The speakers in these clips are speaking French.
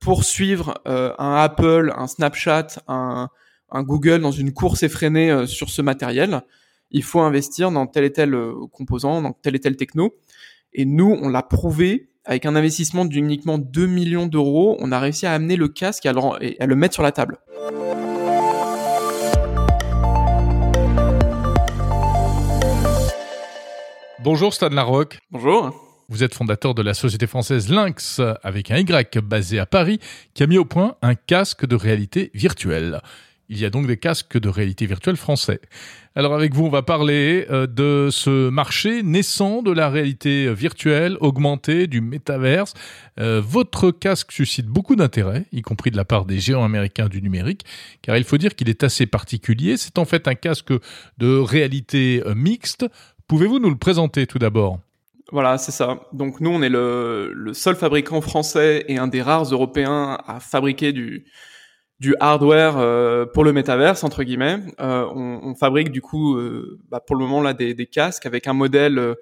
pour suivre un Apple, un Snapchat, un, un Google dans une course effrénée sur ce matériel, il faut investir dans tel et tel composant, dans tel et tel techno. Et nous, on l'a prouvé avec un investissement d'uniquement 2 millions d'euros, on a réussi à amener le casque et à le, mettre sur la table. Bonjour Stan Larocque. Bonjour. Vous êtes fondateur de la société française Lynx, avec un Y basé à Paris, qui a mis au point un casque de réalité virtuelle. Il y a donc des casques de réalité virtuelle français. Alors avec vous, on va parler euh, de ce marché naissant de la réalité virtuelle, augmentée, du métaverse. Euh, votre casque suscite beaucoup d'intérêt, y compris de la part des géants américains du numérique, car il faut dire qu'il est assez particulier. C'est en fait un casque de réalité euh, mixte. Pouvez-vous nous le présenter tout d'abord? Voilà, c'est ça. Donc nous, on est le, le, seul fabricant français et un des rares Européens à fabriquer du, du hardware euh, pour le métaverse entre guillemets. Euh, on, on, fabrique du coup, euh, bah, pour le moment là, des, des, casques avec un modèle euh,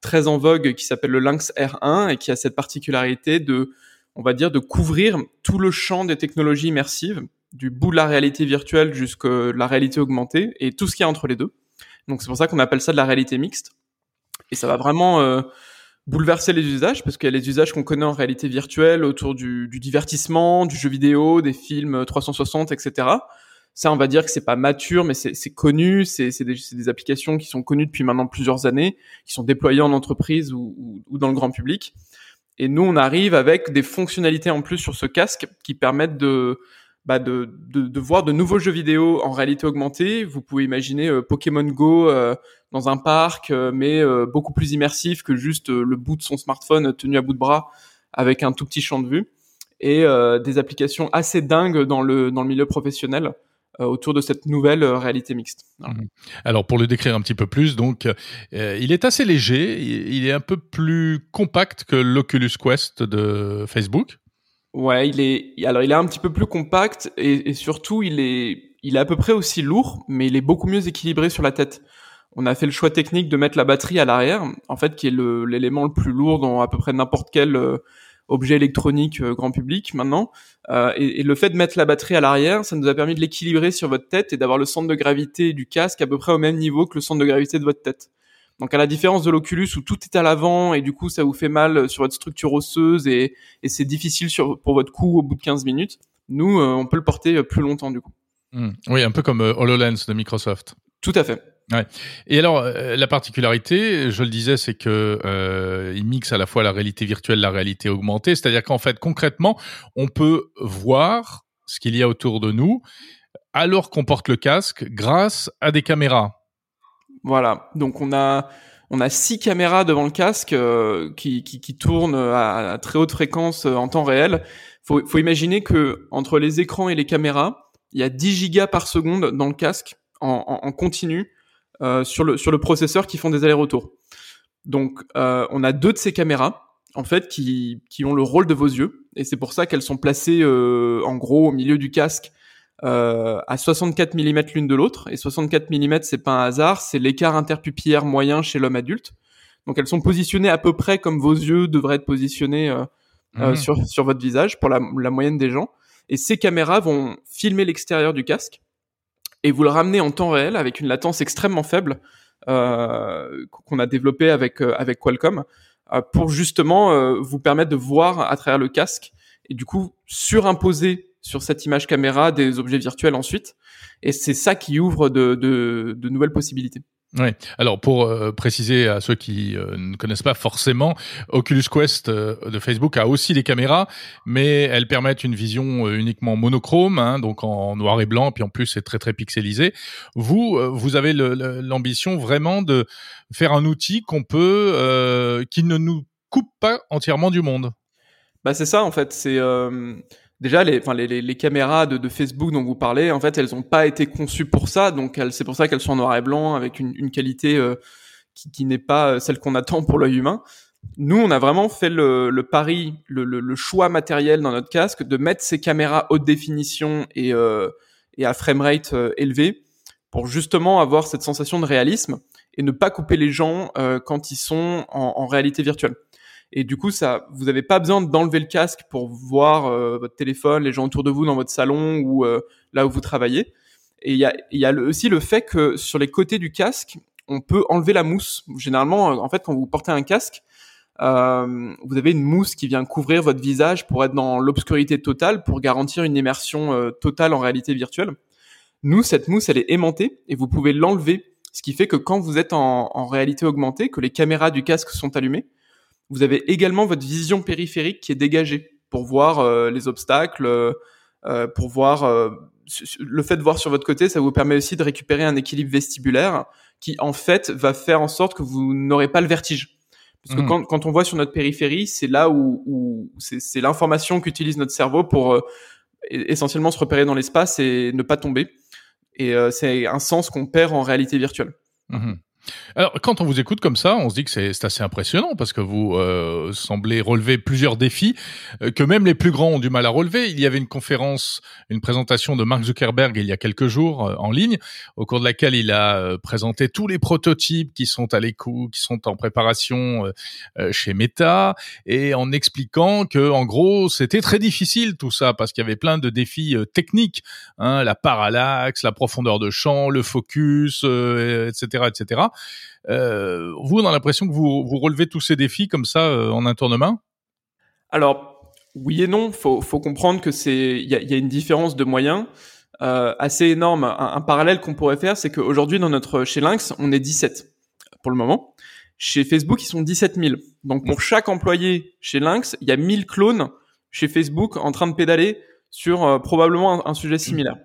très en vogue qui s'appelle le Lynx R1 et qui a cette particularité de, on va dire, de couvrir tout le champ des technologies immersives, du bout de la réalité virtuelle jusqu'à la réalité augmentée et tout ce qu'il y a entre les deux. Donc c'est pour ça qu'on appelle ça de la réalité mixte. Et ça va vraiment bouleverser les usages parce qu'il y a les usages qu'on connaît en réalité virtuelle autour du, du, divertissement, du jeu vidéo, des films 360, etc. Ça, on va dire que c'est pas mature, mais c'est connu. C'est des, des, applications qui sont connues depuis maintenant plusieurs années, qui sont déployées en entreprise ou, ou, dans le grand public. Et nous, on arrive avec des fonctionnalités en plus sur ce casque qui permettent de bah de, voir de nouveaux jeux vidéo en réalité augmentée. Vous pouvez imaginer euh, Pokémon Go euh, dans un parc, euh, mais beaucoup plus immersif que juste le bout de son smartphone tenu à bout de bras avec un tout petit champ de vue. Et des applications assez dingues dans le, dans le milieu professionnel autour de cette nouvelle réalité mixte. Mhm. Alors pour le décrire un petit peu plus, donc il est assez léger, il est un peu plus compact que l'Oculus Quest de Facebook. Ouais, il est alors il est un petit peu plus compact et, surtout il est il est à peu près aussi lourd, mais il est beaucoup mieux équilibré sur la tête. On a fait le choix technique de mettre la batterie à l'arrière, en fait, qui est l'élément le, plus lourd dans à peu près n'importe quel euh, objet électronique euh, grand public maintenant. Euh, et, le fait de mettre la batterie à l'arrière, ça nous a permis de l'équilibrer sur votre tête et d'avoir le centre de gravité du casque à peu près au même niveau que le centre de gravité de votre tête. Donc à la différence de l'Oculus où tout est à l'avant et du coup ça vous fait mal sur votre structure osseuse et, et c'est difficile sur, pour votre cou au bout de 15 minutes, nous euh, on peut le porter plus longtemps du coup. Hmm. Oui, un peu comme euh, HoloLens de Microsoft. Tout à fait. Ouais. Et alors euh, la particularité, je le disais, c'est que euh, il mixe à la fois la réalité virtuelle, la réalité augmentée, c'est-à-dire qu'en fait concrètement, on peut voir ce qu'il y a autour de nous alors qu'on porte le casque grâce à des caméras. Voilà. Donc on a on a six caméras devant le casque euh, qui, qui, qui, tournent à, très haute fréquence euh, en temps réel. Faut, faut imaginer que entre les écrans et les caméras, il y a 10 gigas par seconde dans le casque en, en, en continu euh, sur le sur le processeur qui font des allers-retours. Donc euh, on a deux de ces caméras en fait qui, qui ont le rôle de vos yeux et c'est pour ça qu'elles sont placées euh, en gros au milieu du casque euh, à 64 mm l'une de l'autre. Et 64 mm, c'est pas un hasard, c'est l'écart interpupillaire moyen chez l'homme adulte. Donc elles sont positionnées à peu près comme vos yeux devraient être positionnés euh, euh, mmh. sur, sur votre visage pour la, la, moyenne des gens. Et ces caméras vont filmer l'extérieur du casque et vous le ramener en temps réel avec une latence extrêmement faible euh, qu'on a développé avec, euh, avec Qualcomm pour justement vous permettre de voir à travers le casque et du coup surimposer sur cette image caméra des objets virtuels ensuite. Et c'est ça qui ouvre de, de, de nouvelles possibilités. Oui. Alors pour euh, préciser à ceux qui euh, ne connaissent pas forcément, Oculus Quest euh, de Facebook a aussi des caméras, mais elles permettent une vision uniquement monochrome, hein, donc en noir et blanc, puis en plus c'est très très pixelisé. Vous, vous avez l'ambition vraiment de faire un outil qu'on peut, qui ne nous coupe pas entièrement du monde. Bah c'est ça en fait. C'est déjà les, enfin, les, les, caméras de, de, Facebook dont vous parlez, en fait, elles n'ont pas été conçues pour ça, donc c'est pour ça qu'elles sont en noir et blanc avec une, une qualité euh, qui, qui n'est pas euh, celle qu'on attend pour l'œil humain. Nous, on a vraiment fait le, le pari, le, le, le, choix matériel dans notre casque de mettre ces caméras haute définition et, euh, et à framerate euh, élevé pour justement avoir cette sensation de réalisme et ne pas couper les gens euh, quand ils sont en, en réalité virtuelle. Et du coup, ça, vous n'avez pas besoin d'enlever le casque pour voir euh, votre téléphone, les gens autour de vous dans votre salon ou euh, là où vous travaillez. Et il y a, y a aussi le fait que sur les côtés du casque, on peut enlever la mousse. Généralement, en fait, quand vous portez un casque, euh, vous avez une mousse qui vient couvrir votre visage pour être dans l'obscurité totale, pour garantir une immersion euh, totale en réalité virtuelle. Nous, cette mousse, elle est aimantée et vous pouvez l'enlever, ce qui fait que quand vous êtes en, réalité augmentée, que les caméras du casque sont allumées, vous avez également votre vision périphérique qui est dégagée pour voir euh, les obstacles, euh, pour voir le fait de voir sur votre côté, ça vous permet aussi de récupérer un équilibre vestibulaire qui en fait va faire en sorte que vous n'aurez pas le vertige. Parce que mmh. quand, on voit sur notre périphérie, c'est là où, c'est l'information qu'utilise notre cerveau pour euh, essentiellement se repérer dans l'espace et ne pas tomber. Et euh, c'est un sens qu'on perd en réalité virtuelle. Mmh. Alors, quand on vous écoute comme ça, on se dit que c'est assez impressionnant parce que vous euh, semblez relever plusieurs défis euh, que même les plus grands ont du mal à relever. Il y avait une conférence, une présentation de Mark Zuckerberg il y a quelques jours euh, en ligne, au cours de laquelle il a présenté tous les prototypes qui sont à l'écoute, qui sont en préparation chez Meta, et en expliquant que, en gros, c'était très difficile tout ça parce qu'il y avait plein de défis techniques, hein, la parallaxe, la profondeur de champ, le focus, etc., etc. Euh, vous, on a l'impression que vous, relevez tous ces défis comme ça euh, en un tour de main Alors, oui et non. Faut, faut comprendre que c'est, il y a, une différence de moyens euh, assez énorme. Un, parallèle qu'on pourrait faire, c'est qu'aujourd'hui chez Lynx, on est 17 pour le moment. Chez Facebook, ils sont 17 000. Donc pour chaque employé chez Lynx, il y a 1000 clones chez Facebook en train de pédaler sur probablement un, un, sujet similaire.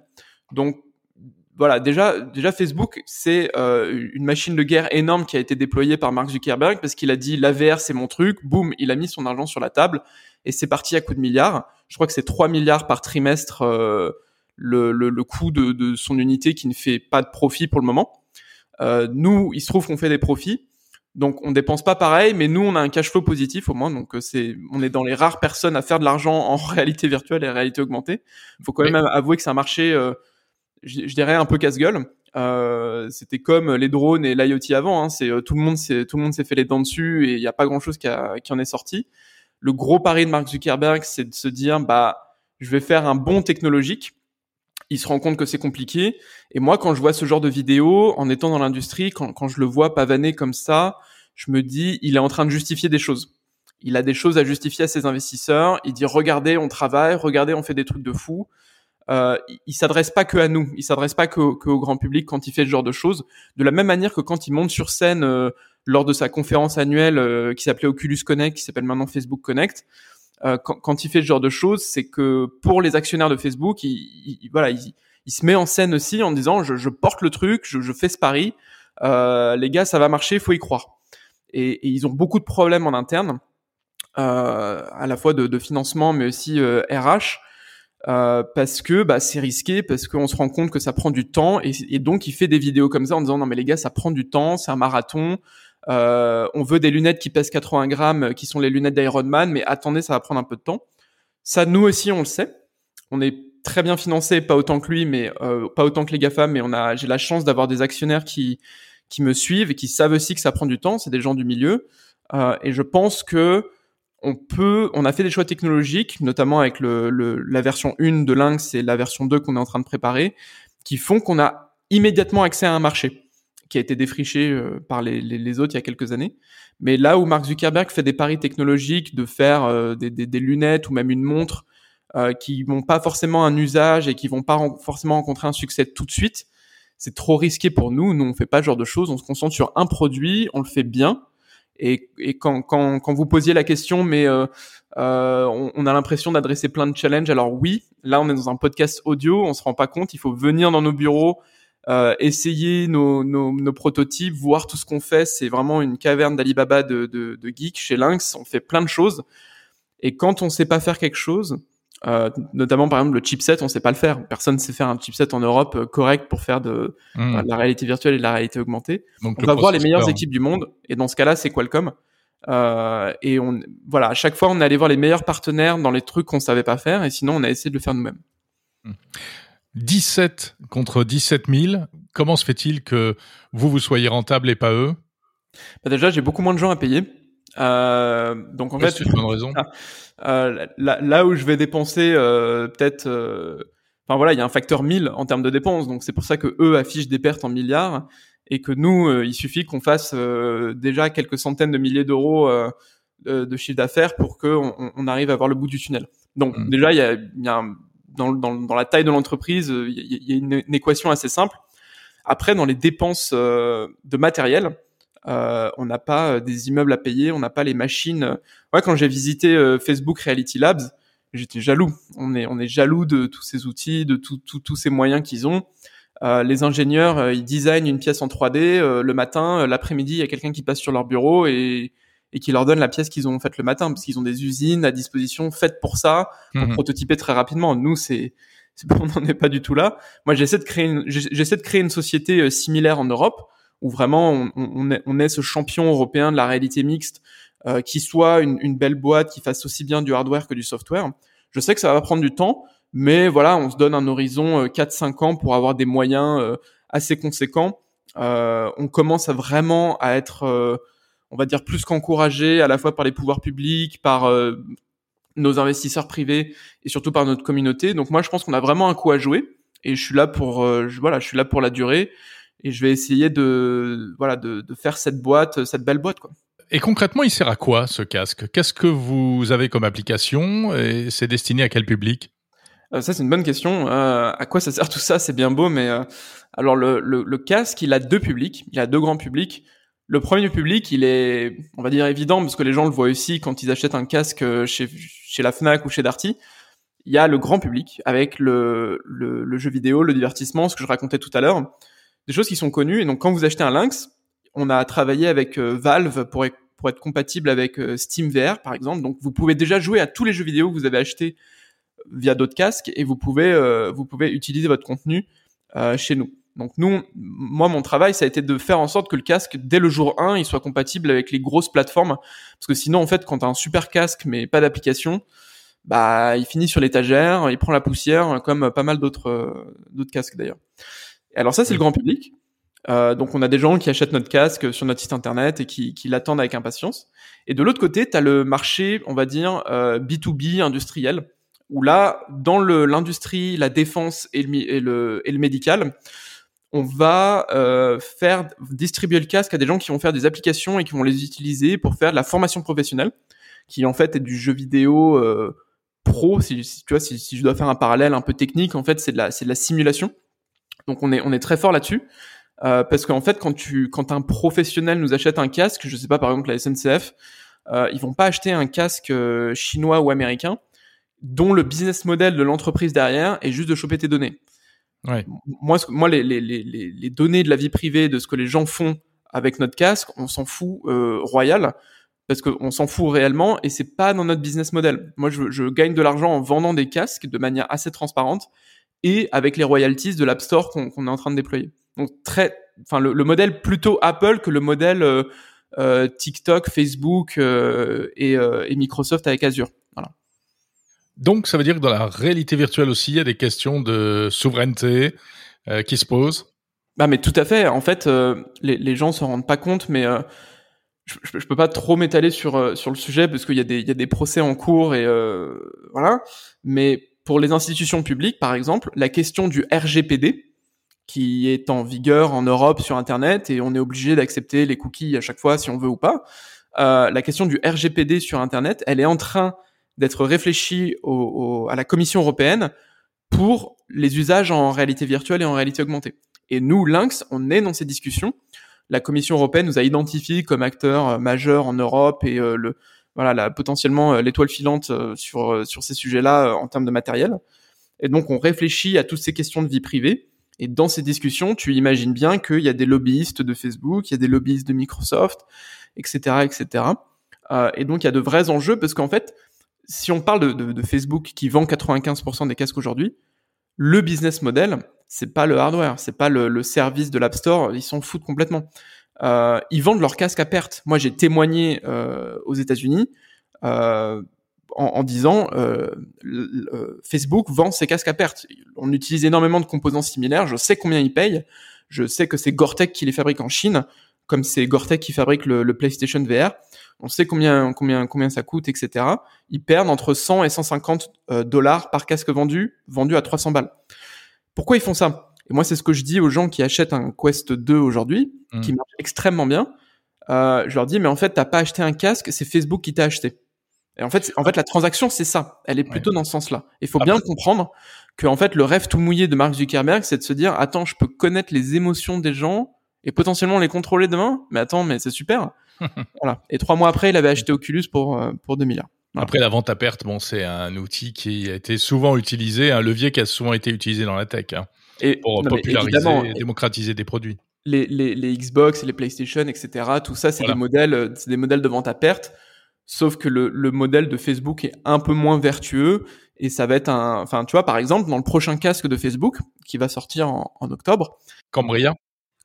Donc voilà, déjà, déjà Facebook, c'est euh, une machine de guerre énorme qui a été déployée par Mark Zuckerberg parce qu'il a dit la VR c'est mon truc, boum, il a mis son argent sur la table et c'est parti à coup de milliards. Je crois que c'est 3 milliards par trimestre euh, le, le, le, coût de, de, son unité qui ne fait pas de profit pour le moment. Euh, nous, il se trouve qu'on fait des profits, donc on dépense pas pareil, mais nous on a un cash flow positif au moins, donc euh, c'est on est dans les rares personnes à faire de l'argent en réalité virtuelle et réalité augmentée. Il faut quand même avouer que c'est un marché je, dirais un peu casse-gueule. Euh, c'était comme les drones et l'IoT avant. Hein. C'est euh, tout le monde s'est tout le monde s'est fait les dents dessus et il n'y a pas grand chose qui, qui, en est sorti. Le gros pari de Mark Zuckerberg, c'est de se dire bah je vais faire un bon technologique. Il se rend compte que c'est compliqué. Et moi, quand je vois ce genre de vidéo, en étant dans l'industrie, quand, quand je le vois pavaner comme ça, je me dis il est en train de justifier des choses. Il a des choses à justifier à ses investisseurs. Il dit regardez, on travaille, regardez, on fait des trucs de fou euh, il s'adresse pas que à nous, il s'adresse pas que, au grand public quand il fait ce genre de choses. De la même manière que quand il monte sur scène euh, lors de sa conférence annuelle euh, qui s'appelait Oculus Connect, qui s'appelle maintenant Facebook Connect, euh, quand, quand, il fait ce genre de choses, c'est que pour les actionnaires de Facebook, il, il voilà, il, il, se met en scène aussi en disant je, je porte le truc, je, je fais ce pari, les gars, ça va marcher, faut y croire. Et, et, ils ont beaucoup de problèmes en interne, à la fois de, de financement, mais aussi RH euh, parce que bah, c'est risqué, parce qu'on se rend compte que ça prend du temps, et, donc il fait des vidéos comme ça en disant non mais les gars ça prend du temps, c'est un marathon, euh, on veut des lunettes qui pèsent 80 grammes, qui sont les lunettes d'Iron Man, mais attendez ça va prendre un peu de temps. Ça nous aussi on le sait, on est très bien financé, pas autant que lui, mais euh, pas autant que les GAFA, mais on a j'ai la chance d'avoir des actionnaires qui qui me suivent et qui savent aussi que ça prend du temps, c'est des gens du milieu, euh, et je pense que on peut, on a fait des choix technologiques, notamment avec la version 1 de Lynx et la version 2 qu'on est en train de préparer, qui font qu'on a immédiatement accès à un marché qui a été défriché euh, par les, autres il y a quelques années. Mais là où Mark Zuckerberg fait des paris technologiques de faire euh, des, lunettes ou même une montre euh, qui n'ont pas forcément un usage et qui vont pas forcément rencontrer un succès tout de suite, c'est trop risqué pour nous. Nous, on fait pas ce genre de choses. On se concentre sur un produit, on le fait bien et, et quand, quand, quand, vous posiez la question, mais euh, euh, on, on, a l'impression d'adresser plein de challenges. Alors oui, là on est dans un podcast audio, on se rend pas compte. Il faut venir dans nos bureaux, euh, essayer nos, nos, nos, prototypes, voir tout ce qu'on fait. C'est vraiment une caverne d'Alibaba de, de, de geeks chez Lynx. On fait plein de choses. Et quand on sait pas faire quelque chose, euh, notamment par exemple le chipset, on sait pas le faire. Personne sait faire un chipset en Europe euh, correct pour faire de, hmm. la réalité virtuelle et de la réalité augmentée. Donc, on va voir les meilleures équipes du monde et dans ce cas-là, c'est Qualcomm. Euh, et on, voilà, à chaque fois, on est allé voir les meilleurs partenaires dans les trucs qu'on savait pas faire et sinon, on a essayé de le faire nous-mêmes. 17 hmm. contre 17 000. Comment se fait-il que vous, vous soyez rentable et pas eux? Bah Déjà, j'ai beaucoup moins de gens à payer. Euh, donc en fait, une raison. Euh, là, là, où je vais dépenser euh, peut-être, euh, enfin voilà, il y a un facteur 1000 en termes de dépenses, donc c'est pour ça que eux affichent des pertes en milliards et que nous, il suffit qu'on fasse déjà quelques centaines de milliers d'euros de chiffre d'affaires pour qu'on on arrive à voir le bout du tunnel. Donc mmh. déjà, il y a, y a un, dans, dans, dans, la taille de l'entreprise, il y, a une, une, équation assez simple. Après, dans les dépenses de matériel, euh, on n'a pas euh, des immeubles à payer, on n'a pas les machines. Ouais, quand j'ai visité euh, Facebook Reality Labs, j'étais jaloux. On est, on est jaloux de tous ces outils, de tous ces moyens qu'ils ont. Euh, les ingénieurs, ils designent une pièce en 3D le matin, l'après-midi, il y a quelqu'un qui passe sur leur bureau et, et qui leur donne la pièce qu'ils ont faite le matin, parce qu'ils ont des usines à disposition faites pour ça, pour mhm. prototyper très rapidement. Nous, c'est on n'en est pas du tout là. Moi, j'essaie de créer j'essaie de créer une société similaire en Europe où vraiment on, on, est, on, est, ce champion européen de la réalité mixte, euh, qui soit une, une, belle boîte qui fasse aussi bien du hardware que du software. Je sais que ça va prendre du temps, mais voilà, on se donne un horizon 4-5 euh, ans pour avoir des moyens euh, assez conséquents. Euh, on commence à vraiment à être, euh, on va dire, plus qu'encouragé à la fois par les pouvoirs publics, par nos investisseurs privés et surtout par notre communauté. Donc moi, je pense qu'on a vraiment un coup à jouer et je suis là pour, je, voilà, je suis là pour la durée et je vais essayer de voilà de, de, faire cette boîte, cette belle boîte quoi. Et concrètement, il sert à quoi ce casque? Qu'est-ce que vous avez comme application? Et c'est destiné à quel public? Euh, Ça c'est une bonne question. Euh, à quoi ça sert tout ça? C'est bien beau, mais euh, alors le, le, le, casque, il a deux publics, il a deux grands publics. Le premier public, il est, on va dire évident parce que les gens le voient aussi quand ils achètent un casque chez chez la Fnac ou chez Darty. Il y a le grand public avec le, le, le jeu vidéo, le divertissement, ce que je racontais tout à l'heure des choses qui sont connues. Et donc, quand vous achetez un Lynx, on a travaillé avec euh, Valve pour, être compatible avec euh, Steam VR, par exemple. Donc, vous pouvez déjà jouer à tous les jeux vidéo que vous avez achetés via d'autres casques et vous pouvez, euh, utiliser votre contenu chez nous. Donc nous, moi, mon travail, ça a été de faire en sorte que le casque, dès le jour 1, il soit compatible avec les grosses plateformes. Parce que sinon, en fait, quand tu as un super casque mais pas d'application, bah, il finit sur l'étagère, il prend la poussière, comme pas mal d'autres casques d'ailleurs. Alors ça, c'est le grand public. Euh, donc on a des gens qui achètent notre casque sur notre site internet et qui, qui l'attendent avec impatience. Et de l'autre côté, tu as le marché, on va dire, euh, B2B industriel, où là, dans l'industrie, la défense et le, et le, et le médical, on va euh, faire distribuer le casque à des gens qui vont faire des applications et qui vont les utiliser pour faire de la formation professionnelle, qui en fait est du jeu vidéo euh, pro. Si, tu vois, si, si, je dois faire un parallèle un peu technique, en fait, c'est de la, c'est de la simulation. Donc on est on est très fort là-dessus. Euh, parce qu'en fait, quand tu, quand un professionnel nous achète un casque, je sais pas, par exemple la SNCF, euh, ils vont pas acheter un casque euh, chinois ou américain dont le business model de l'entreprise derrière est juste de choper tes données. Ouais. Moi, moi, les, les, les, les, données de la vie privée, de ce que les gens font avec notre casque, on s'en fout euh, royal parce qu'on s'en fout réellement et c'est pas dans notre business model. Moi, je, je gagne de l'argent en vendant des casques de manière assez transparente et avec les royalties de l'App Store qu'on est en train de déployer. Donc très, enfin le, modèle plutôt Apple que le modèle euh, euh, TikTok, Facebook euh, et, et, Microsoft avec Azure. Voilà. Donc ça veut dire que dans la réalité virtuelle aussi, il y a des questions de souveraineté qui se posent. Bah mais tout à fait. En fait, les, les gens s'en rendent pas compte, mais je, je, peux pas trop m'étaler sur sur le sujet parce qu'il y a des il y a des procès en cours et voilà. Mais pour les institutions publiques, par exemple, la question du RGPD, qui est en vigueur en Europe sur Internet, et on est obligé d'accepter les cookies à chaque fois si on veut ou pas, euh, la question du RGPD sur Internet, elle est en train d'être réfléchie à la Commission européenne pour les usages en réalité virtuelle et en réalité augmentée. Et nous, Lynx, on est dans ces discussions. La Commission européenne nous a identifiés comme acteurs euh, majeurs en Europe et euh, le, voilà, là, potentiellement euh, l'étoile filante euh, sur euh, sur ces sujets-là en termes de matériel. Et donc on réfléchit à toutes ces questions de vie privée. Et dans ces discussions, tu imagines bien qu'il y a des lobbyistes de Facebook, il y a des lobbyistes de Microsoft, etc., etc. Euh, et donc il y a de vrais enjeux parce qu'en fait, si on parle de, de, de Facebook qui vend 95% des casques aujourd'hui, le business model, c'est pas le hardware, c'est pas le, le, service de l'App Store, ils s'en foutent complètement euh, ils vendent leurs casques à perte. Moi, j'ai témoigné euh, aux États-Unis euh, en, en, disant euh, Facebook vend ses casques à perte. On utilise énormément de composants similaires. Je sais combien ils payent. Je sais que c'est Gore-Tex qui les fabrique en Chine. comme c'est Gore-Tex qui fabrique le, le, PlayStation VR. On sait combien combien combien ça coûte, etc. Ils perdent entre 100 et 150 euh, dollars par casque vendu, vendu à 300 balles. Pourquoi ils font ça? Et moi, c'est ce que je dis aux gens qui achètent un Quest 2 aujourd'hui, mmh. qui marche extrêmement bien. Euh, je leur dis, mais en fait, t'as pas acheté un casque, c'est Facebook qui t'a acheté. Et en fait, en fait, la transaction, c'est ça. Elle est plutôt dans ce sens-là. Il faut bien comprendre que, en fait, le rêve tout mouillé de Mark Zuckerberg, c'est de se dire, attends, je peux connaître les émotions des gens et potentiellement les contrôler demain? Mais attends, mais c'est super. voilà. Et trois mois après, il avait acheté Oculus pour euh, pour 2 milliards. Après, la vente à perte, bon, c'est un outil qui a été souvent utilisé, un levier qui a souvent été utilisé dans la tech, hein, et, pour populariser et démocratiser des produits. Les, les, les, Xbox, les PlayStation, etc. Tout ça, c'est des modèles, c'est des modèles de vente à perte. Sauf que le, le, modèle de Facebook est un peu moins vertueux et ça va être un, enfin, tu vois, par exemple, dans le prochain casque de Facebook qui va sortir en, en octobre. Cambria.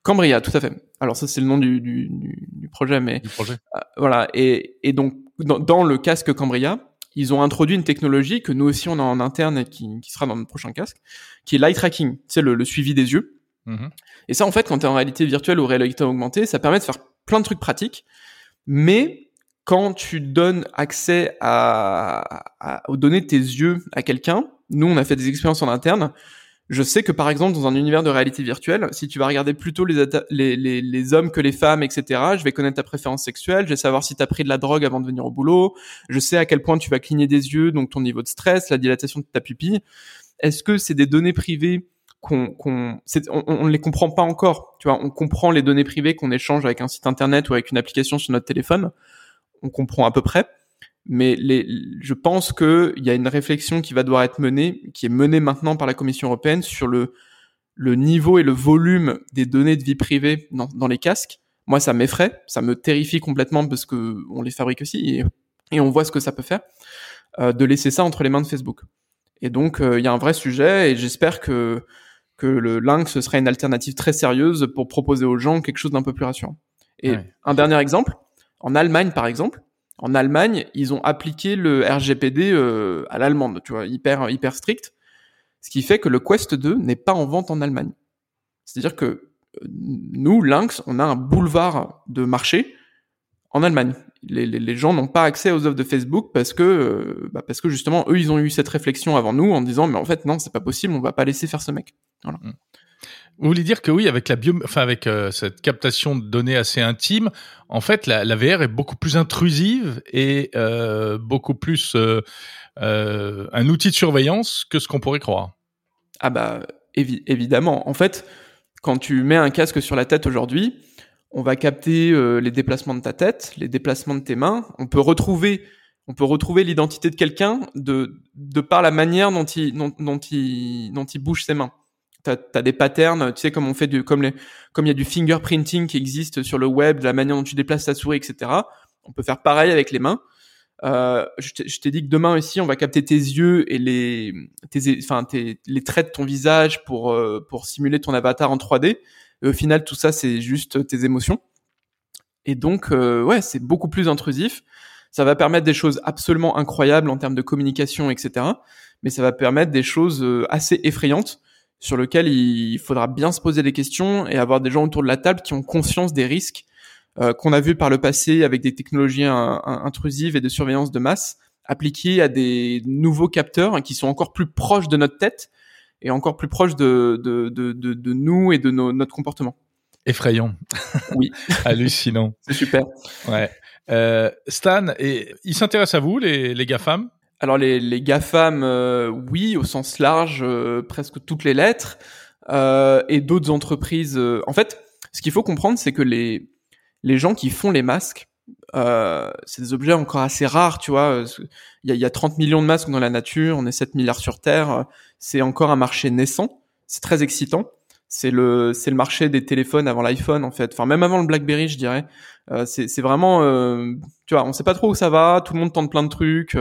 Cambria, tout à fait. Alors ça, c'est le nom du, du, du projet, mais du projet. Euh, voilà. Et, et donc dans, dans, le casque Cambria, ils ont introduit une technologie que nous aussi on a en interne et qui, qui sera dans notre prochain casque, qui est l'eye tracking, c'est le, le, suivi des yeux. Mm-hmm. Et ça, en fait, quand tu es en réalité virtuelle ou réalité augmentée, ça permet de faire plein de trucs pratiques, mais quand tu donnes accès à, à, aux données de tes yeux à quelqu'un, nous on a fait des expériences en interne. Je sais que par exemple dans un univers de réalité virtuelle, si tu vas regarder plutôt les, hommes que les femmes, etc., je vais connaître ta préférence sexuelle, je vais savoir si tu as pris de la drogue avant de venir au boulot, je sais à quel point tu vas cligner des yeux, donc ton niveau de stress, la dilatation de ta pupille. Est-ce que c'est des données privées qu'on, qu'on on, on, ne les comprend pas encore. Tu vois, on comprend les données privées qu'on échange avec un site internet ou avec une application sur notre téléphone on comprend à peu près. Mais les, je pense qu'il y a une réflexion qui va devoir être menée, qui est menée maintenant par la Commission européenne sur le, le niveau et le volume des données de vie privée dans, dans les casques. Moi, ça m'effraie, ça me terrifie complètement parce que on les fabrique aussi et, et on voit ce que ça peut faire euh, de laisser ça entre les mains de Facebook. Et donc, euh, il y a un vrai sujet et j'espère que que le Lynx sera une alternative très sérieuse pour proposer aux gens quelque chose d'un peu plus rassurant. Et un dernier exemple, en Allemagne, par exemple, en Allemagne, ils ont appliqué le RGPD euh, à l'allemande, tu vois, hyper hyper strict, ce qui fait que le Quest 2 n'est pas en vente en Allemagne. C'est-à-dire que euh, nous, Lynx, on a un boulevard de marché en Allemagne. Les, les, gens n'ont pas accès aux offres de Facebook parce que euh, bah parce que justement eux ils ont eu cette réflexion avant nous en disant mais en fait non c'est pas possible on va pas laisser faire ce mec. Voilà. Mmh. Vous voulez dire que oui, avec la bio, enfin avec euh, cette captation de données assez intime, en fait, la, la VR est beaucoup plus intrusive et euh, beaucoup plus euh, euh, un outil de surveillance que ce qu'on pourrait croire. Ah bah évi évidemment. En fait, quand tu mets un casque sur la tête aujourd'hui, on va capter euh, les déplacements de ta tête, les déplacements de tes mains. On peut retrouver on peut retrouver l'identité de quelqu'un de, de par la manière dont il, dont, il, dont il bouge ses mains t'as as des patterns, tu sais comme on fait du comme les comme il y a du fingerprinting qui existe sur le web, de la manière dont tu déplaces ta souris, etc. On peut faire pareil avec les mains. Euh, je t'ai dit que demain aussi, on va capter tes yeux et les tes enfin tes, les traits de ton visage pour euh, pour simuler ton avatar en 3D. Et au final, tout ça, c'est juste tes émotions. Et donc, euh, ouais, c'est beaucoup plus intrusif. Ça va permettre des choses absolument incroyables en termes de communication, etc. Mais ça va permettre des choses euh, assez effrayantes sur lequel il faudra bien se poser des questions et avoir des gens autour de la table qui ont conscience des risques euh, qu'on a vus par le passé avec des technologies intrusives et de surveillance de masse appliquées à des nouveaux capteurs qui sont encore plus proches de notre tête et encore plus proches de, de, de, de, de nous et de nos, notre comportement. Effrayant. Oui. Hallucinant. C'est super. Ouais. Euh, Stan, et, il s'intéresse à vous, les, les GAFAM? Alors les, les GAFAM, euh, oui, au sens large, euh, presque toutes les lettres, euh, et d'autres entreprises. en fait, ce qu'il faut comprendre, c'est que les, les gens qui font les masques, c'est des objets encore assez rares, tu vois. Il y a, y a 30 millions de masques dans la nature, on est 7 milliards sur Terre, c'est encore un marché naissant, c'est très excitant. C'est le, c'est le marché des téléphones avant l'iPhone en fait, enfin même avant le BlackBerry, je dirais. c'est, c'est vraiment, tu vois, on sait pas trop où ça va, tout le monde tente plein de trucs.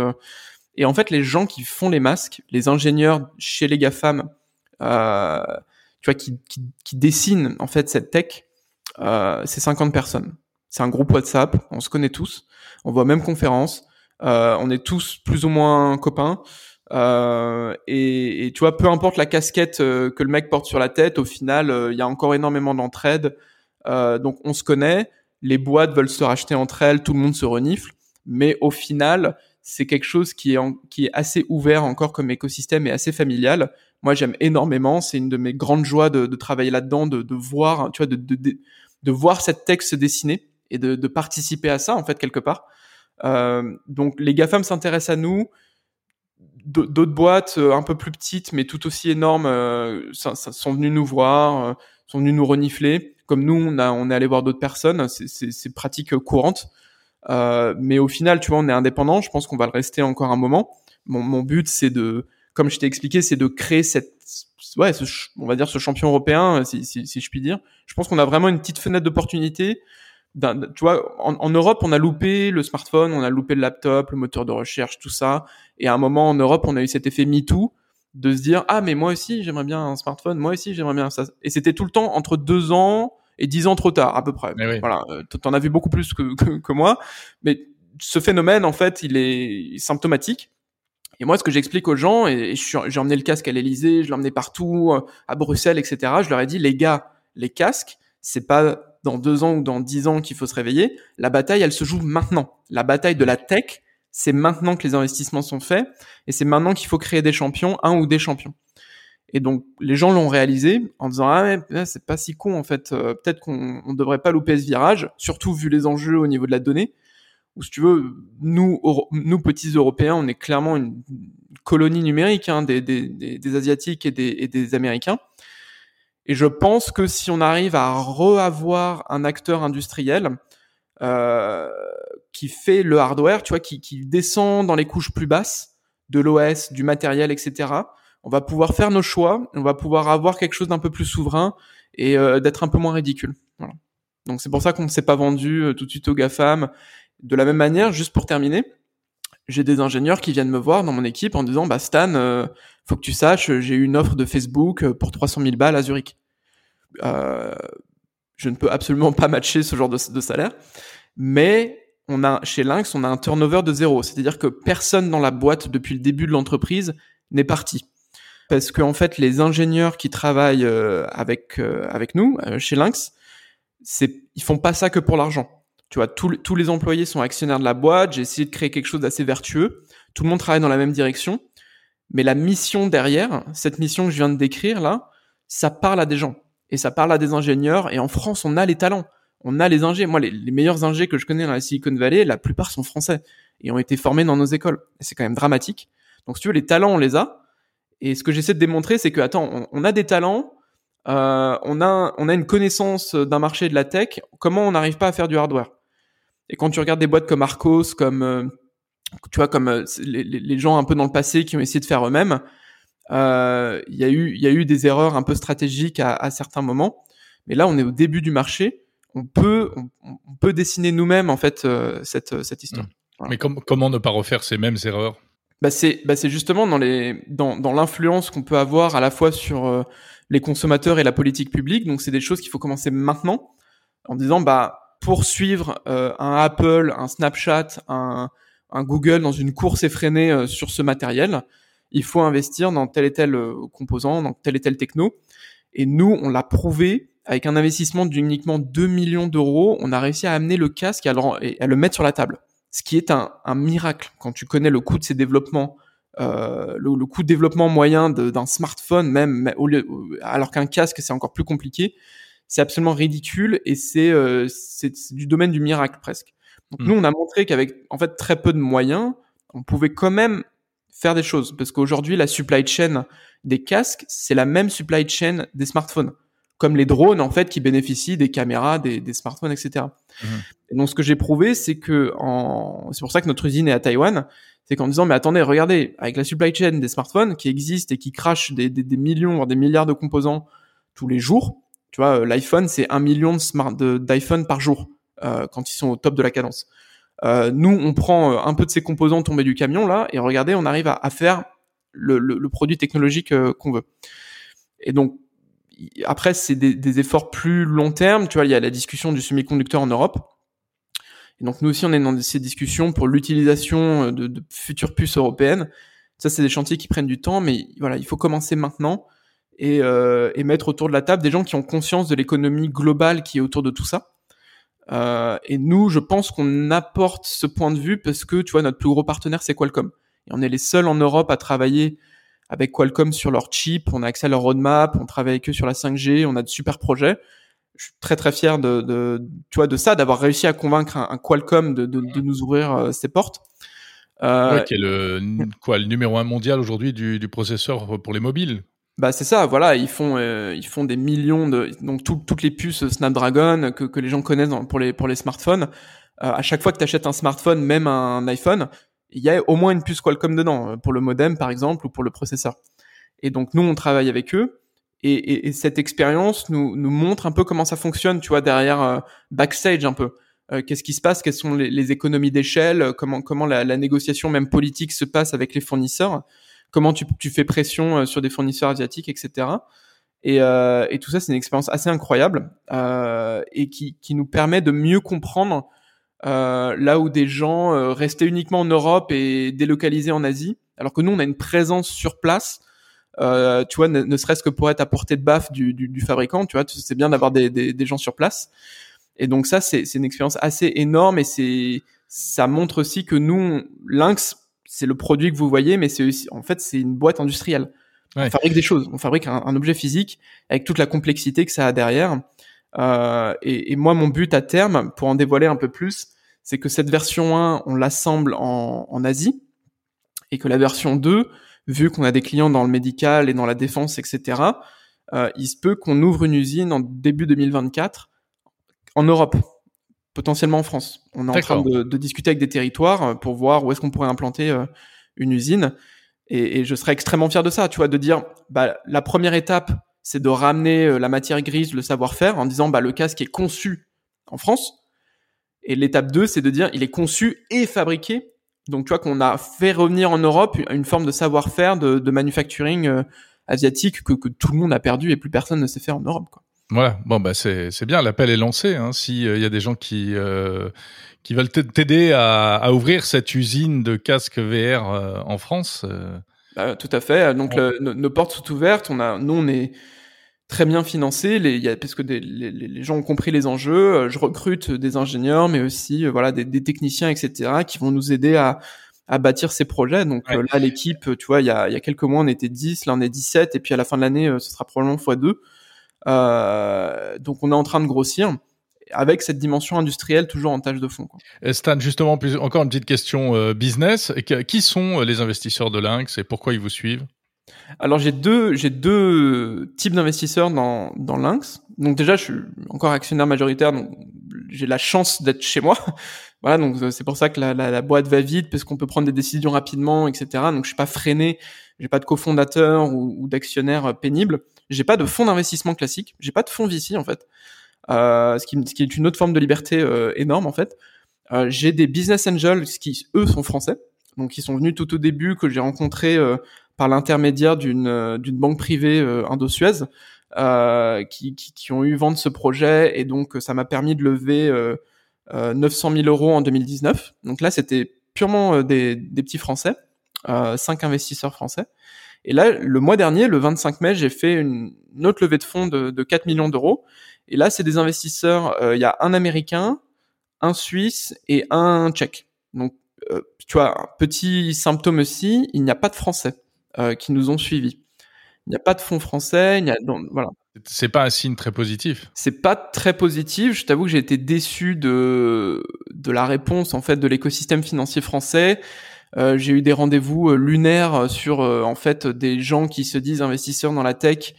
Et en fait, les gens qui font les masques, les ingénieurs chez les GAFAM, euh, tu vois, qui, dessinent en fait cette tech, euh, c'est 50 personnes. C'est un groupe WhatsApp, on se connaît tous, on voit même conférence, euh, on est tous plus ou moins copains. Euh, et, tu vois, peu importe la casquette que le mec porte sur la tête, au final, il y a encore énormément d'entraide. donc on se connaît. les boîtes veulent se racheter entre elles, tout le monde se renifle, mais au final, c'est quelque chose qui est, assez ouvert encore comme écosystème et assez familial. Moi, j'aime énormément. C'est une de mes grandes joies de, travailler là-dedans, de, voir, tu vois, de, de, voir cette texte se dessiner et de, participer à ça, en fait, quelque part. Euh, donc, les GAFAM s'intéressent à nous. D'autres boîtes euh, un peu plus petites, mais tout aussi énormes, euh, sont venus nous voir, sont venus nous renifler. Comme nous, on, a, on est allé voir d'autres personnes. C'est pratique courante. Euh, mais au final, tu vois, on est indépendant. Je pense qu'on va le rester encore un moment. Mon, mon but, c'est de, comme je t'ai expliqué, c'est de créer cette, ouais, ce, on va dire ce champion européen, si, si, si je puis dire. Je pense qu'on a vraiment une petite fenêtre d'opportunité. Tu vois, en, en, Europe, on a loupé le smartphone, on a loupé le laptop, le moteur de recherche, tout ça. Et à un moment en Europe, on a eu cet effet MeToo de se dire ah mais moi aussi j'aimerais bien un smartphone, moi aussi j'aimerais bien ça. Et c'était tout le temps entre deux ans et dix ans trop tard à peu près. Oui. Voilà, euh, t'en as vu beaucoup plus que, que, que, moi, mais ce phénomène en fait il est symptomatique. Et moi, ce que j'explique aux gens, et, j'ai emmené le casque à l'Elysée, je emmené partout, euh, à Bruxelles, etc. Je leur ai dit, les gars, les casques, c'est pas dans deux ans ou dans dix ans qu'il faut se réveiller. La bataille, elle se joue maintenant. La bataille de la tech, c'est maintenant que les investissements sont faits, et c'est maintenant qu'il faut créer des champions, un ou des champions. Et donc les gens l'ont réalisé en disant ah ouais, c'est pas si con en fait, euh, peut-être qu'on on devrait pas louper ce virage, surtout vu les enjeux au niveau de la donnée. Ou si tu veux, nous nous petits Européens, on est clairement une colonie numérique hein, des, des, des, asiatiques et des, et des américains. Et je pense que si on arrive à reavoir un acteur industriel euh, qui fait le hardware, tu vois, qui, qui descend dans les couches plus basses de l'OS, du matériel, etc on va pouvoir faire nos choix, on va pouvoir avoir quelque chose d'un peu plus souverain et euh, d'être un peu moins ridicule. Voilà. Donc c'est pour ça qu'on ne s'est pas vendu euh, tout de suite aux GAFAM. De la même manière, juste pour terminer, j'ai des ingénieurs qui viennent me voir dans mon équipe en disant bah Stan, euh, faut que tu saches, j'ai une offre de Facebook pour 300 000 balles à Zurich. Je ne peux absolument pas matcher ce genre de, de salaire, mais on a chez Lynx, on a un turnover de zéro, c'est-à-dire que personne dans la boîte depuis le début de l'entreprise n'est parti parce qu'en en fait les ingénieurs qui travaillent euh, avec euh, avec nous euh, chez Lynx, c'est ils font pas ça que pour l'argent. Tu vois, tous les employés sont actionnaires de la boîte. J'ai essayé de créer quelque chose d'assez vertueux. Tout le monde travaille dans la même direction, mais la mission derrière, cette mission que je viens de décrire là, ça parle à des gens et ça parle à des ingénieurs. Et en France, on a les talents, on a les ingés. Moi, les, les meilleurs ingés que je connais dans la Silicon Valley, la plupart sont français et ont été formés dans nos écoles. C'est quand même dramatique. Donc, si tu veux, les talents, on les a. Et ce que j'essaie de démontrer, c'est que attends, on, a des talents, euh, on a on a une connaissance d'un marché de la tech. Comment on n'arrive pas à faire du hardware? Et quand tu regardes des boîtes comme Arcos, comme euh, tu vois, comme euh, les, les, gens un peu dans le passé qui ont essayé de faire eux-mêmes, euh, il y a eu il y a eu des erreurs un peu stratégiques à, à, certains moments. Mais là, on est au début du marché. On peut on, on peut dessiner nous-mêmes en fait cette cette histoire. Mmh. Mais comment ne pas refaire ces mêmes erreurs? Bah c'est bah c'est justement dans les dans dans l'influence qu'on peut avoir à la fois sur euh, les consommateurs et la politique publique. Donc c'est des choses qu'il faut commencer maintenant en disant bah poursuivre euh, un Apple, un Snapchat, un un Google dans une course effrénée euh, sur ce matériel, il faut investir dans tel et tel composant, dans tel et tel techno. Et nous, on l'a prouvé avec un investissement d'uniquement 2 millions d'euros, on a réussi à amener le casque et à le, à le mettre sur la table ce qui est un, un, miracle quand tu connais le coût de ces développements, euh, le, coût de développement moyen d'un smartphone même, au lieu, alors qu'un casque c'est encore plus compliqué, c'est absolument ridicule et c'est euh, du domaine du miracle presque. Donc mmh. nous on a montré qu'avec en fait très peu de moyens, on pouvait quand même faire des choses parce qu'aujourd'hui la supply chain des casques c'est la même supply chain des smartphones comme les drones en fait qui bénéficient des caméras, des, des smartphones, etc. Mmh. Et donc ce que j'ai prouvé, c'est que en... c'est pour ça que notre usine est à Taïwan, c'est qu'en disant mais attendez, regardez, avec la supply chain des smartphones qui existent et qui crachent des, des, des millions voire des milliards de composants tous les jours, tu vois, euh, l'iPhone c'est un million de smart d'iPhone par jour euh, quand ils sont au top de la cadence. Euh, nous, on prend euh, un peu de ces composants tombés du camion là et regardez, on arrive à, à faire le, le, le, produit technologique euh, qu'on veut. Et donc après, c'est des, efforts plus long terme. Tu vois, il y a la discussion du semi-conducteur en Europe. Et donc, nous aussi, on est dans ces discussions pour l'utilisation euh, de, futures puces européennes. Ça, c'est des chantiers qui prennent du temps, mais voilà, il faut commencer maintenant euh, et mettre autour de la table des gens qui ont conscience de l'économie globale qui est autour de tout ça. et nous, je pense qu'on apporte ce point de vue parce que tu vois notre plus gros partenaire c'est Qualcomm. Et on est les seuls en Europe à travailler avec Qualcomm sur leur chip, on a accès à leur roadmap, on travaille avec eux sur la 5G, on a de super projets. Je suis très très fier de, de tu vois de ça, d'avoir réussi à convaincre un, Qualcomm de, de, de, nous ouvrir euh, ses portes. Euh, qui est le quoi le numéro un mondial aujourd'hui du, du, processeur pour les mobiles. Bah c'est ça, voilà, ils font euh, ils font des millions de donc toutes les puces Snapdragon que, que les gens connaissent pour les pour les smartphones. Euh, à chaque fois que tu achètes un smartphone, même un iPhone, il y a au moins une puce Qualcomm dedans, euh, pour le modem par exemple ou pour le processeur. Et donc nous, on travaille avec eux. Et, et, et cette expérience nous, nous montre un peu comment ça fonctionne, tu vois, derrière euh, backstage un peu. Euh, qu'est-ce qui se passe? Quelles sont les, les économies d'échelle? Comment comment la, la, négociation même politique se passe avec les fournisseurs? Comment tu, tu fais pression sur des fournisseurs asiatiques, etc. Et, et tout ça, c'est une expérience assez incroyable et qui, qui nous permet de mieux comprendre euh, là où des gens euh, restaient uniquement en Europe et délocalisés en Asie, alors que nous on a une présence sur place. Euh, tu vois, ne, serait-ce que pour être à portée de baffe du, du, du fabricant, tu vois, c'est bien d'avoir des, des, des, gens sur place. Et donc ça, c'est une expérience assez énorme et c'est ça montre aussi que nous, Lynx, c'est le produit que vous voyez, mais c'est aussi, en fait, c'est une boîte industrielle. On fabrique des choses, on fabrique un, un, objet physique avec toute la complexité que ça a derrière. Euh, et, et, moi, mon but à terme, pour en dévoiler un peu plus, c'est que cette version 1, on l'assemble en, en, Asie, et que la version 2, vu qu'on a des clients dans le médical et dans la défense, etc., euh, il se peut qu'on ouvre une usine en début 2024 en Europe, potentiellement en France. On est en train de, de, discuter avec des territoires euh, pour voir où est-ce qu'on pourrait implanter euh, une usine. Et, et, je serais extrêmement fier de ça, tu vois, de dire, bah, la première étape, c'est de ramener euh, la matière grise, le savoir-faire, en disant bah, le casque est conçu en France. Et l'étape 2, c'est de dire il est conçu et fabriqué. Donc tu vois qu'on a fait revenir en Europe une forme de savoir-faire de, de, manufacturing euh, asiatique que, que, tout le monde a perdu et plus personne ne sait faire en Europe. Quoi. Voilà, bon bah c'est bien, l'appel est lancé. Hein. S'il euh, y a des gens qui euh, qui veulent t'aider à, à, ouvrir cette usine de casques VR en France. Bah, tout à fait. Donc le, nos, portes sont ouvertes. On a, nous on est très bien financé, les, y a, parce que des, les, les, gens ont compris les enjeux. Euh, je recrute des ingénieurs, mais aussi euh, voilà des, des, techniciens, etc., qui vont nous aider à, à bâtir ces projets. Donc euh, là, l'équipe, tu vois, il y a, y a quelques mois, on était 10, là on est 17, et puis à la fin de l'année, ce sera probablement x2. Euh, donc on est en train de grossir avec cette dimension industrielle toujours en tâche de fond. Quoi. Stan, justement, plus, encore une petite question business. Qui sont les investisseurs de Lynx et pourquoi ils vous suivent? Alors j'ai deux j'ai deux types d'investisseurs dans dans Lynx. Donc déjà je suis encore actionnaire majoritaire donc j'ai la chance d'être chez moi. voilà donc c'est pour ça que la, la, la, boîte va vite parce qu'on peut prendre des décisions rapidement etc. Donc je suis pas freiné, j'ai pas de cofondateur ou, ou d'actionnaire pénible. J'ai pas de fonds d'investissement classique, j'ai pas de fonds VC en fait. Euh, ce, qui, ce qui est une autre forme de liberté euh, énorme en fait. Euh, j'ai des business angels qui eux sont français donc ils sont venus tout au début que j'ai rencontré euh, par l'intermédiaire d'une euh, d'une banque privée euh, indo-suez euh, qui, qui, qui, ont eu vent de ce projet et donc ça m'a permis de lever euh, 900 000 euros en 2019. Donc là, c'était purement des, des, petits Français, cinq investisseurs français. Et là, le mois dernier, le 25 mai, j'ai fait une, une, autre levée de fonds de, de 4 millions d'euros. Et là, c'est des investisseurs. Il y a un Américain, un Suisse et un Tchèque. Donc, tu vois, petit symptôme aussi, il n'y a pas de Français. Euh, qui nous ont suivis. Il n'y a pas de fonds français, il y a donc, voilà. C'est pas un signe très positif. C'est pas très positif. Je t'avoue que j'ai été déçu de de la réponse en fait de l'écosystème financier français. Euh, j'ai eu des rendez-vous euh, lunaires sur euh, en fait des gens qui se disent investisseurs dans la tech.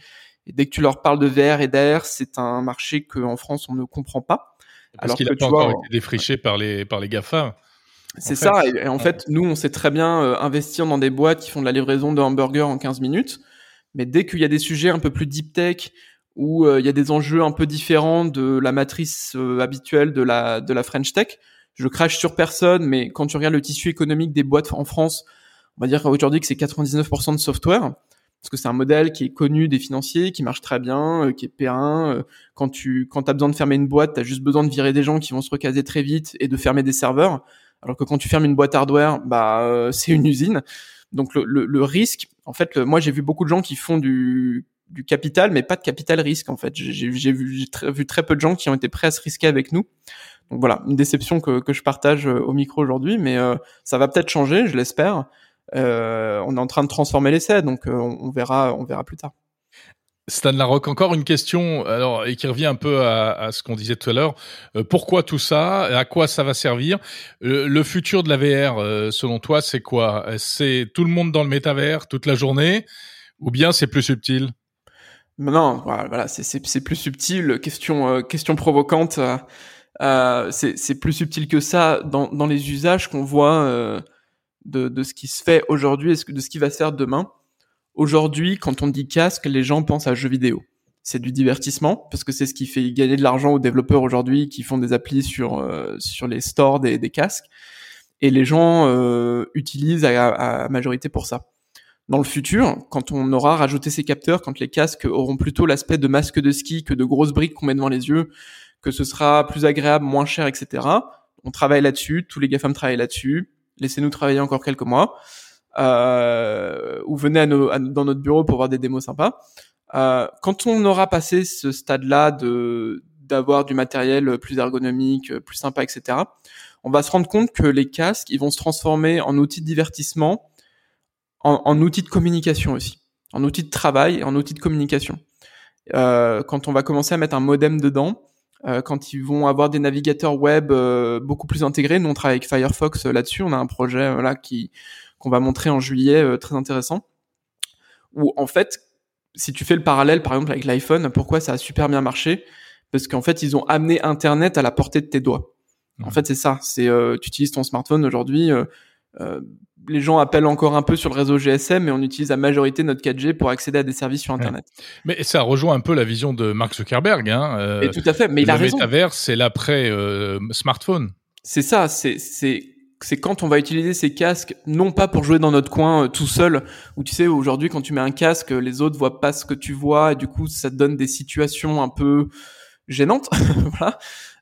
Et dès que tu leur parles de VR et d'AR, c'est un marché qu'en France on ne comprend pas. Parce Alors qu'il n'a pas encore été défriché par les par les Gafa. C'est ça. Et, en fait, nous, on sait très bien euh, investir dans des boîtes qui font de la livraison de hamburgers en 15 minutes. Mais dès qu'il y a des sujets un peu plus deep tech, où euh, il y a des enjeux un peu différents de la matrice euh, habituelle de la, de la French Tech, je crache sur personne, mais quand tu regardes le tissu économique des boîtes en France, on va dire aujourd'hui que c'est 99% de software, parce que c'est un modèle qui est connu des financiers, qui marche très bien, qui est périn. quand tu quand as besoin de fermer une boîte, tu as juste besoin de virer des gens qui vont se recaser très vite et de fermer des serveurs. Alors que quand tu fermes une boîte hardware, bah euh, c'est une usine. Donc le, le, le, risque, en fait, moi j'ai vu beaucoup de gens qui font du du capital, mais pas de capital risque en fait. J'ai vu, vu très peu de gens qui ont été prêts à se risquer avec nous. Donc voilà, une déception que, que je partage euh, au micro aujourd'hui, mais euh, ça va peut-être changer, je l'espère. Euh, on est en train de transformer l'essai, donc euh, on, verra, on verra plus tard. Stan Larocque, encore une question, alors et qui revient un peu à, à ce qu'on disait tout à l'heure. pourquoi tout ça? À quoi ça va servir? Le futur de la VR, selon toi, c'est quoi? C'est tout le monde dans le métavers toute la journée, ou bien c'est plus subtil? Non, voilà, c'est plus subtil. Question, question provocante. Euh, c'est plus subtil que ça dans, dans les usages qu'on voit euh, de, de, ce qui se fait aujourd'hui et de ce qui va se faire demain. Aujourd'hui, quand on dit casque, les gens pensent à jeux vidéo. C'est du divertissement parce que c'est ce qui fait gagner de l'argent aux développeurs aujourd'hui qui font des applis sur euh, sur les stores des, des, casques et les gens euh, utilisent à, à, majorité pour ça. Dans le futur, quand on aura rajouté ces capteurs, quand les casques auront plutôt l'aspect de masque de ski que de grosses briques qu'on met devant les yeux, que ce sera plus agréable, moins cher, etc. On travaille là-dessus, tous les GAFAM travaillent là-dessus. Laissez-nous travailler encore quelques mois. Euh, ou venez à nos, dans notre bureau pour voir des démos sympas. Euh, quand on aura passé ce stade-là de d'avoir du matériel plus ergonomique, plus sympa, etc., on va se rendre compte que les casques, ils vont se transformer en outils de divertissement, en, en outils de communication aussi, en outils de travail en outils de communication. Euh, quand on va commencer à mettre un modem dedans, euh, quand ils vont avoir des navigateurs web euh, beaucoup plus intégrés. Nous, on travaille avec Firefox euh, là-dessus. On a un projet là qui qu'on va montrer en juillet, très intéressant. Où en fait, si tu fais le parallèle, par exemple avec l'iPhone, pourquoi ça a super bien marché? Parce qu'en fait, ils ont amené Internet à la portée de tes doigts. En fait, c'est ça. C'est tu utilises ton smartphone aujourd'hui. Euh, les gens appellent encore un peu sur le réseau GSM, mais on utilise la majorité notre 4G pour accéder à des services sur Internet. Mais ça rejoint un peu la vision de Mark Zuckerberg. Hein, euh, et tout à fait, mais il a raison. Le métavers, c'est l'après euh, smartphone. C'est ça, c'est c'est quand on va utiliser ces casques, non pas pour jouer dans notre coin euh, tout seul, où tu sais aujourd'hui quand tu mets un casque, les autres voient pas ce que tu vois, et du coup ça te donne des situations un peu gênantes, voilà.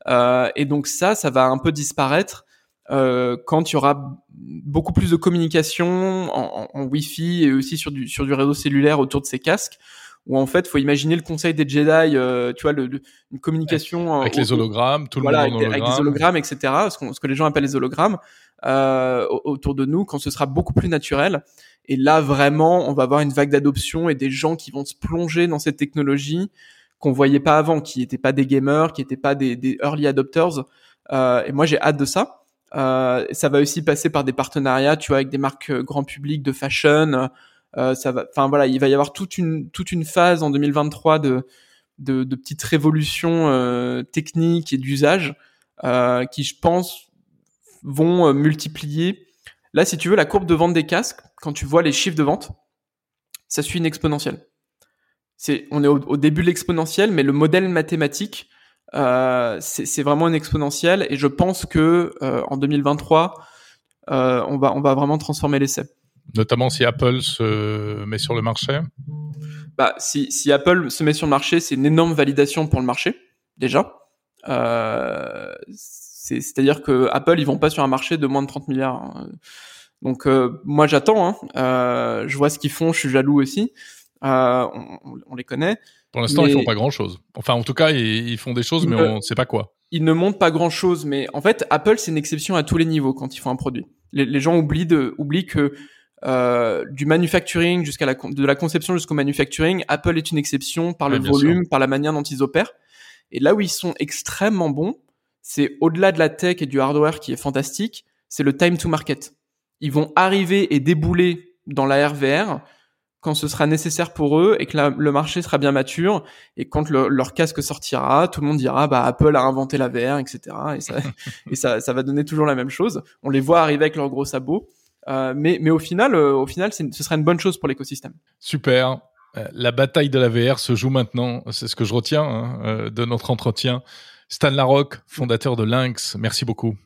Euh, et donc ça, ça va un peu disparaître euh, quand il y aura beaucoup plus de communication en, en, Wi-Fi et aussi sur du, sur du réseau cellulaire autour de ces casques, où en fait, faut imaginer le conseil des Jedi, euh, tu vois, le, une communication avec les hologrammes, tout le monde avec, avec les hologrammes, etc. Ce, ce, que les gens appellent les hologrammes euh, autour de nous, quand ce sera beaucoup plus naturel. Et là, vraiment, on va avoir une vague d'adoption et des gens qui vont se plonger dans cette technologie qu'on voyait pas avant, qui n'étaient pas des gamers, qui n'étaient pas des, early adopters. Euh, et moi, j'ai hâte de ça. Euh, ça va aussi passer par des partenariats, tu vois, avec des marques euh, grand public de fashion. Euh, ça va, enfin voilà, il va y avoir toute une toute une phase en 2023 de de, de petites révolutions euh, techniques et d'usage qui, je pense, vont euh, multiplier. Là, si tu veux, la courbe de vente des casques, quand tu vois les chiffres de vente, ça suit une exponentielle. C'est, on est au, au début de l'exponentielle, mais le modèle mathématique euh, c'est vraiment une exponentielle et je pense que euh, en 2023, euh, on va on va vraiment transformer l'essai. Notamment si Apple se met sur le marché? Bah si si Apple se met sur le marché, c'est une énorme validation pour le marché déjà. Euh, c'est-à-dire que Apple ils vont pas sur un marché de moins de 30 milliards. Hein. Donc euh, moi j'attends, hein. euh, je vois ce qu'ils font, je suis jaloux aussi. Euh, on, on, les connaît. Pour l'instant, ils font pas grand-chose. Enfin, en tout cas, ils, font des choses, mais on ne sait pas quoi. Ils ne montrent pas grand-chose, mais en fait, Apple, c'est une exception à tous les niveaux quand ils font un produit. Les, les gens oublient, de, oublient que du manufacturing jusqu'à la de la conception jusqu'au manufacturing, Apple est une exception par le volume, par la manière dont ils opèrent. Et là où ils sont extrêmement bons, c'est au-delà de la tech et du hardware qui est fantastique, c'est le time to market. Ils vont arriver et débouler dans la RVR quand ce sera nécessaire pour eux et que le marché sera bien mature et quand leur casque sortira, tout le monde dira bah Apple a inventé la VR, etc. Et ça, et ça, ça va donner toujours la même chose. On les voit arriver avec leurs gros sabots, euh, mais mais au final, euh, au final, ce sera une bonne chose pour l'écosystème. Super. Euh, la bataille de la VR se joue maintenant. C'est ce que je retiens hein, de notre entretien. Stan Larocque, fondateur de Lynx, merci beaucoup.